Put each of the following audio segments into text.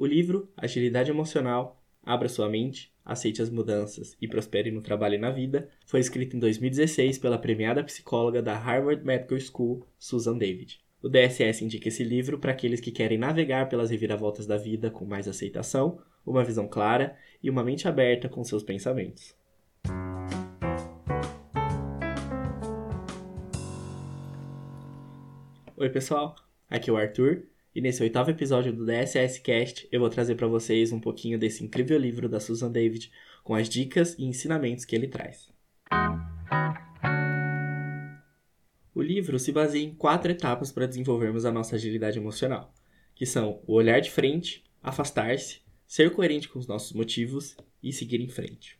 O livro Agilidade Emocional, Abra Sua Mente, Aceite as Mudanças e Prospere no Trabalho e na Vida foi escrito em 2016 pela premiada psicóloga da Harvard Medical School, Susan David. O DSS indica esse livro para aqueles que querem navegar pelas reviravoltas da vida com mais aceitação, uma visão clara e uma mente aberta com seus pensamentos. Oi, pessoal. Aqui é o Arthur e nesse oitavo episódio do DSS Cast eu vou trazer para vocês um pouquinho desse incrível livro da Susan David com as dicas e ensinamentos que ele traz. O livro se baseia em quatro etapas para desenvolvermos a nossa agilidade emocional, que são o olhar de frente, afastar-se, ser coerente com os nossos motivos e seguir em frente.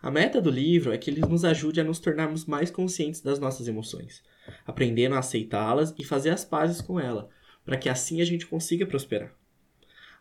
A meta do livro é que ele nos ajude a nos tornarmos mais conscientes das nossas emoções, aprendendo a aceitá-las e fazer as pazes com ela, para que assim a gente consiga prosperar.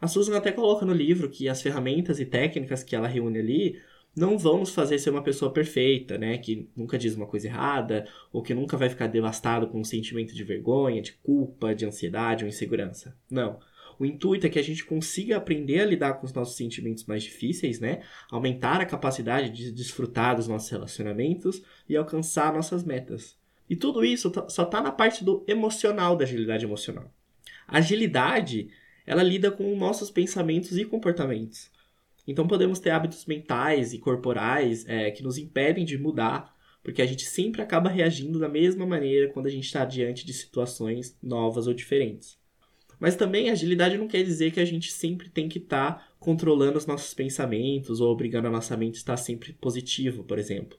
A Susan até coloca no livro que as ferramentas e técnicas que ela reúne ali não vão nos fazer ser uma pessoa perfeita, né? Que nunca diz uma coisa errada, ou que nunca vai ficar devastado com um sentimento de vergonha, de culpa, de ansiedade ou insegurança. Não. O intuito é que a gente consiga aprender a lidar com os nossos sentimentos mais difíceis, né? Aumentar a capacidade de desfrutar dos nossos relacionamentos e alcançar nossas metas. E tudo isso tá, só está na parte do emocional da agilidade emocional. Agilidade, ela lida com nossos pensamentos e comportamentos. Então podemos ter hábitos mentais e corporais é, que nos impedem de mudar, porque a gente sempre acaba reagindo da mesma maneira quando a gente está diante de situações novas ou diferentes. Mas também agilidade não quer dizer que a gente sempre tem que estar tá controlando os nossos pensamentos ou obrigando a nossa mente a estar sempre positivo, por exemplo.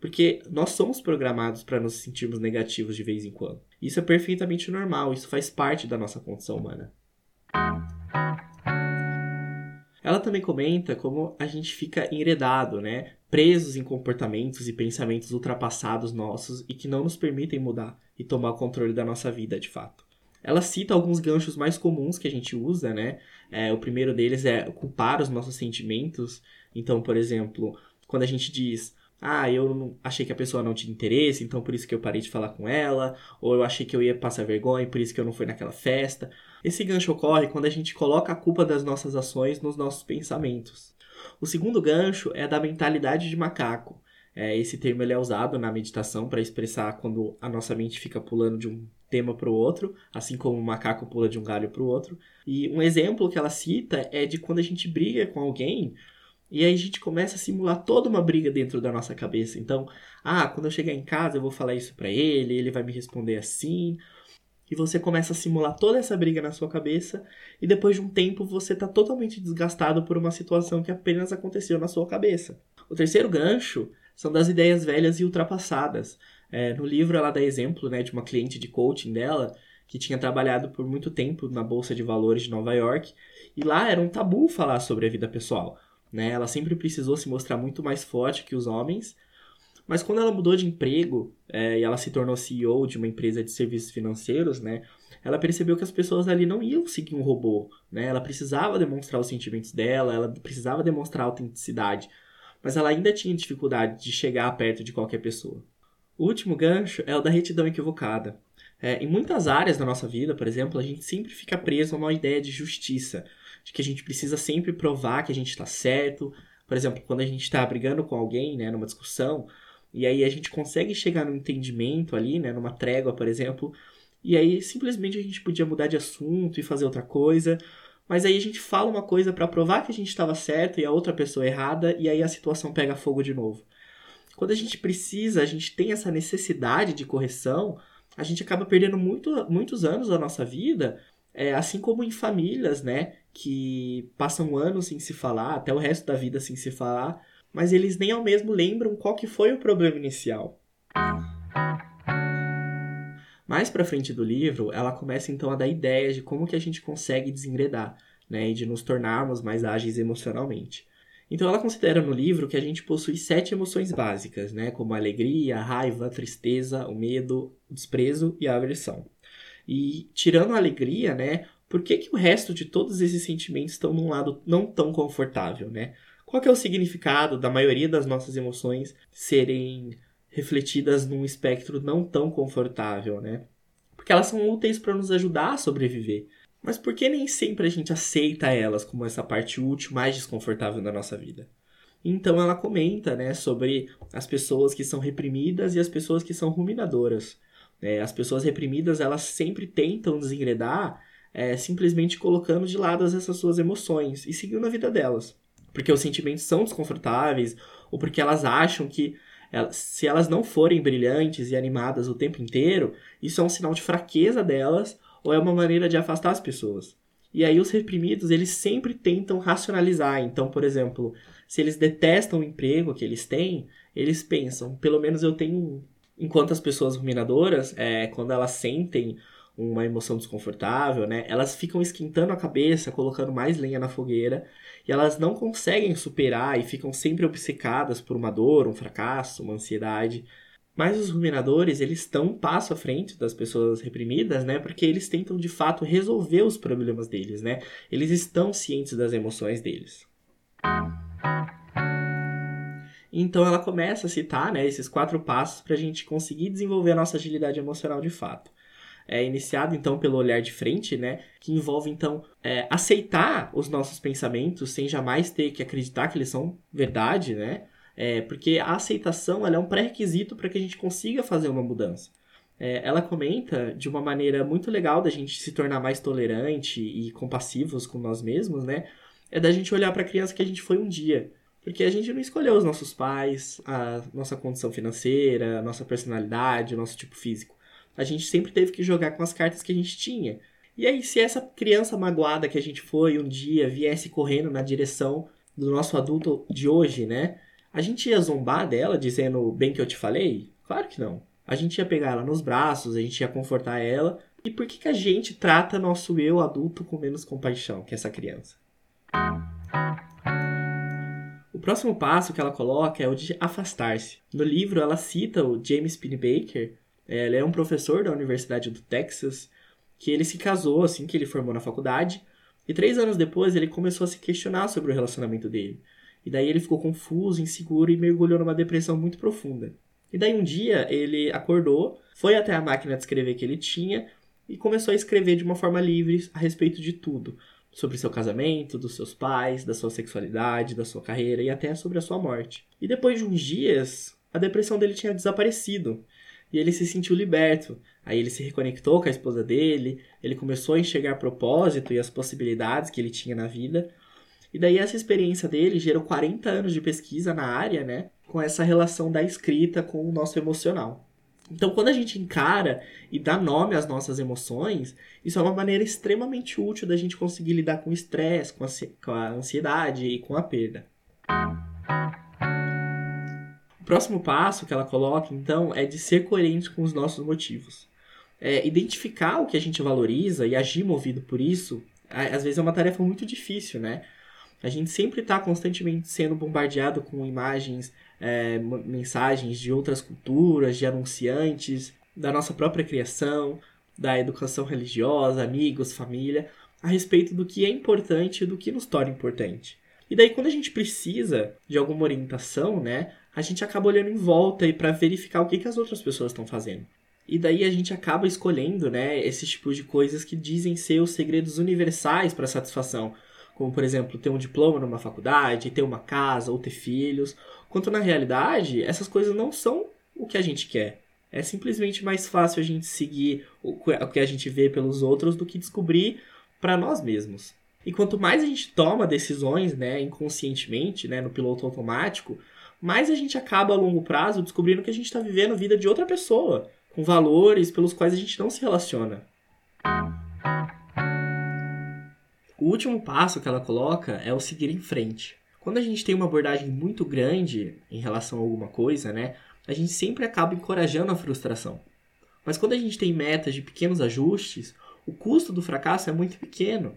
Porque nós somos programados para nos sentirmos negativos de vez em quando. Isso é perfeitamente normal, isso faz parte da nossa condição humana. Ela também comenta como a gente fica enredado, né? Presos em comportamentos e pensamentos ultrapassados nossos e que não nos permitem mudar e tomar o controle da nossa vida de fato. Ela cita alguns ganchos mais comuns que a gente usa, né? É, o primeiro deles é culpar os nossos sentimentos. Então, por exemplo, quando a gente diz, ah, eu achei que a pessoa não tinha interesse, então por isso que eu parei de falar com ela, ou eu achei que eu ia passar vergonha, por isso que eu não fui naquela festa. Esse gancho ocorre quando a gente coloca a culpa das nossas ações nos nossos pensamentos. O segundo gancho é da mentalidade de macaco. É, esse termo ele é usado na meditação para expressar quando a nossa mente fica pulando de um tema para o outro, assim como o macaco pula de um galho para o outro. E um exemplo que ela cita é de quando a gente briga com alguém e aí a gente começa a simular toda uma briga dentro da nossa cabeça. Então, ah, quando eu chegar em casa eu vou falar isso para ele, ele vai me responder assim. E você começa a simular toda essa briga na sua cabeça e depois de um tempo você está totalmente desgastado por uma situação que apenas aconteceu na sua cabeça. O terceiro gancho são das ideias velhas e ultrapassadas. É, no livro ela dá exemplo né, de uma cliente de coaching dela que tinha trabalhado por muito tempo na Bolsa de Valores de Nova York e lá era um tabu falar sobre a vida pessoal. Né? Ela sempre precisou se mostrar muito mais forte que os homens. Mas quando ela mudou de emprego é, e ela se tornou CEO de uma empresa de serviços financeiros, né, ela percebeu que as pessoas ali não iam seguir um robô. Né? Ela precisava demonstrar os sentimentos dela, ela precisava demonstrar autenticidade. Mas ela ainda tinha dificuldade de chegar perto de qualquer pessoa. O último gancho é o da retidão equivocada. É, em muitas áreas da nossa vida, por exemplo, a gente sempre fica preso a uma ideia de justiça de que a gente precisa sempre provar que a gente está certo. Por exemplo, quando a gente está brigando com alguém, né, numa discussão, e aí a gente consegue chegar no entendimento ali, né, numa trégua, por exemplo, e aí simplesmente a gente podia mudar de assunto e fazer outra coisa, mas aí a gente fala uma coisa para provar que a gente estava certo e a outra pessoa errada, e aí a situação pega fogo de novo. Quando a gente precisa, a gente tem essa necessidade de correção, a gente acaba perdendo muito, muitos anos da nossa vida, é, assim como em famílias, né? que passam anos sem se falar, até o resto da vida sem se falar, mas eles nem ao mesmo lembram qual que foi o problema inicial. Mais para frente do livro, ela começa então a dar ideias de como que a gente consegue desenredar, né, e de nos tornarmos mais ágeis emocionalmente. Então ela considera no livro que a gente possui sete emoções básicas, né, como a alegria, a raiva, a tristeza, o medo, o desprezo e a aversão. E tirando a alegria, né, por que, que o resto de todos esses sentimentos estão num lado não tão confortável, né? Qual é o significado da maioria das nossas emoções serem refletidas num espectro não tão confortável, né? Porque elas são úteis para nos ajudar a sobreviver. Mas por que nem sempre a gente aceita elas como essa parte útil mais desconfortável da nossa vida? Então ela comenta né, sobre as pessoas que são reprimidas e as pessoas que são ruminadoras. É, as pessoas reprimidas elas sempre tentam desengredar é, simplesmente colocando de lado essas suas emoções e seguindo a vida delas. Porque os sentimentos são desconfortáveis ou porque elas acham que se elas não forem brilhantes e animadas o tempo inteiro, isso é um sinal de fraqueza delas ou é uma maneira de afastar as pessoas. E aí os reprimidos, eles sempre tentam racionalizar. Então, por exemplo, se eles detestam o emprego que eles têm, eles pensam, pelo menos eu tenho... Enquanto as pessoas ruminadoras, é, quando elas sentem uma emoção desconfortável, né? Elas ficam esquentando a cabeça, colocando mais lenha na fogueira, e elas não conseguem superar e ficam sempre obcecadas por uma dor, um fracasso, uma ansiedade. Mas os ruminadores, eles estão um passo à frente das pessoas reprimidas, né? Porque eles tentam de fato resolver os problemas deles, né? Eles estão cientes das emoções deles. Então ela começa a citar, né, esses quatro passos para a gente conseguir desenvolver a nossa agilidade emocional de fato é iniciado então pelo olhar de frente, né? Que envolve então é, aceitar os nossos pensamentos sem jamais ter que acreditar que eles são verdade, né? É, porque a aceitação é um pré-requisito para que a gente consiga fazer uma mudança. É, ela comenta de uma maneira muito legal da gente se tornar mais tolerante e compassivos com nós mesmos, né? É da gente olhar para a criança que a gente foi um dia. Porque a gente não escolheu os nossos pais, a nossa condição financeira, a nossa personalidade, o nosso tipo físico a gente sempre teve que jogar com as cartas que a gente tinha. E aí, se essa criança magoada que a gente foi um dia viesse correndo na direção do nosso adulto de hoje, né? A gente ia zombar dela dizendo bem que eu te falei? Claro que não. A gente ia pegar ela nos braços, a gente ia confortar ela. E por que, que a gente trata nosso eu adulto com menos compaixão que essa criança? O próximo passo que ela coloca é o de afastar-se. No livro, ela cita o James Pennebaker é, ele é um professor da Universidade do Texas, que ele se casou assim que ele formou na faculdade, e três anos depois ele começou a se questionar sobre o relacionamento dele. E daí ele ficou confuso, inseguro e mergulhou numa depressão muito profunda. E daí um dia ele acordou, foi até a máquina de escrever que ele tinha e começou a escrever de uma forma livre a respeito de tudo. Sobre seu casamento, dos seus pais, da sua sexualidade, da sua carreira e até sobre a sua morte. E depois de uns dias, a depressão dele tinha desaparecido e ele se sentiu liberto. Aí ele se reconectou com a esposa dele, ele começou a enxergar propósito e as possibilidades que ele tinha na vida. E daí essa experiência dele gerou 40 anos de pesquisa na área, né, com essa relação da escrita com o nosso emocional. Então, quando a gente encara e dá nome às nossas emoções, isso é uma maneira extremamente útil da gente conseguir lidar com o estresse, com a ansiedade e com a perda próximo passo que ela coloca, então, é de ser coerente com os nossos motivos. É, identificar o que a gente valoriza e agir movido por isso, às vezes é uma tarefa muito difícil, né? A gente sempre está constantemente sendo bombardeado com imagens, é, mensagens de outras culturas, de anunciantes, da nossa própria criação, da educação religiosa, amigos, família, a respeito do que é importante e do que nos torna importante. E daí, quando a gente precisa de alguma orientação, né, a gente acaba olhando em volta e para verificar o que, que as outras pessoas estão fazendo. E daí a gente acaba escolhendo, né, esses tipos de coisas que dizem ser os segredos universais para satisfação, como por exemplo, ter um diploma numa faculdade, ter uma casa ou ter filhos, quanto na realidade, essas coisas não são o que a gente quer. É simplesmente mais fácil a gente seguir o que a gente vê pelos outros do que descobrir para nós mesmos. E quanto mais a gente toma decisões, né, inconscientemente, né, no piloto automático, mais a gente acaba a longo prazo descobrindo que a gente está vivendo a vida de outra pessoa, com valores pelos quais a gente não se relaciona. O último passo que ela coloca é o seguir em frente. Quando a gente tem uma abordagem muito grande em relação a alguma coisa, né, a gente sempre acaba encorajando a frustração. Mas quando a gente tem metas de pequenos ajustes, o custo do fracasso é muito pequeno.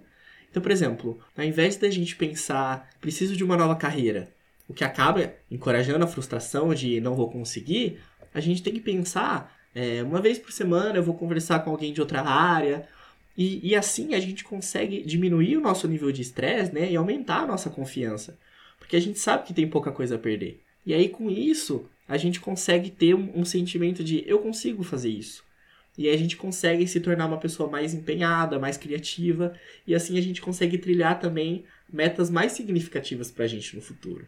Então, por exemplo, ao invés da gente pensar, preciso de uma nova carreira, o que acaba encorajando a frustração de não vou conseguir, a gente tem que pensar, é, uma vez por semana eu vou conversar com alguém de outra área, e, e assim a gente consegue diminuir o nosso nível de estresse né, e aumentar a nossa confiança, porque a gente sabe que tem pouca coisa a perder. E aí com isso, a gente consegue ter um, um sentimento de eu consigo fazer isso. E aí a gente consegue se tornar uma pessoa mais empenhada, mais criativa, e assim a gente consegue trilhar também metas mais significativas para a gente no futuro.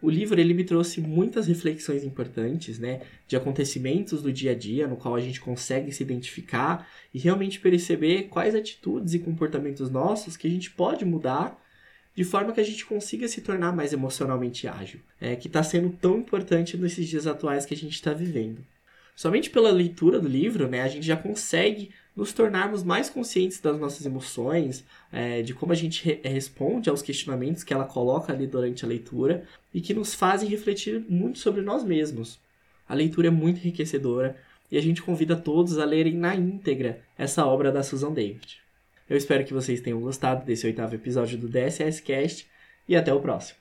O livro ele me trouxe muitas reflexões importantes, né, de acontecimentos do dia a dia, no qual a gente consegue se identificar e realmente perceber quais atitudes e comportamentos nossos que a gente pode mudar de forma que a gente consiga se tornar mais emocionalmente ágil, é, que está sendo tão importante nesses dias atuais que a gente está vivendo. Somente pela leitura do livro, né, a gente já consegue nos tornarmos mais conscientes das nossas emoções, é, de como a gente re responde aos questionamentos que ela coloca ali durante a leitura e que nos fazem refletir muito sobre nós mesmos. A leitura é muito enriquecedora e a gente convida todos a lerem na íntegra essa obra da Susan David. Eu espero que vocês tenham gostado desse oitavo episódio do DSS Cast e até o próximo.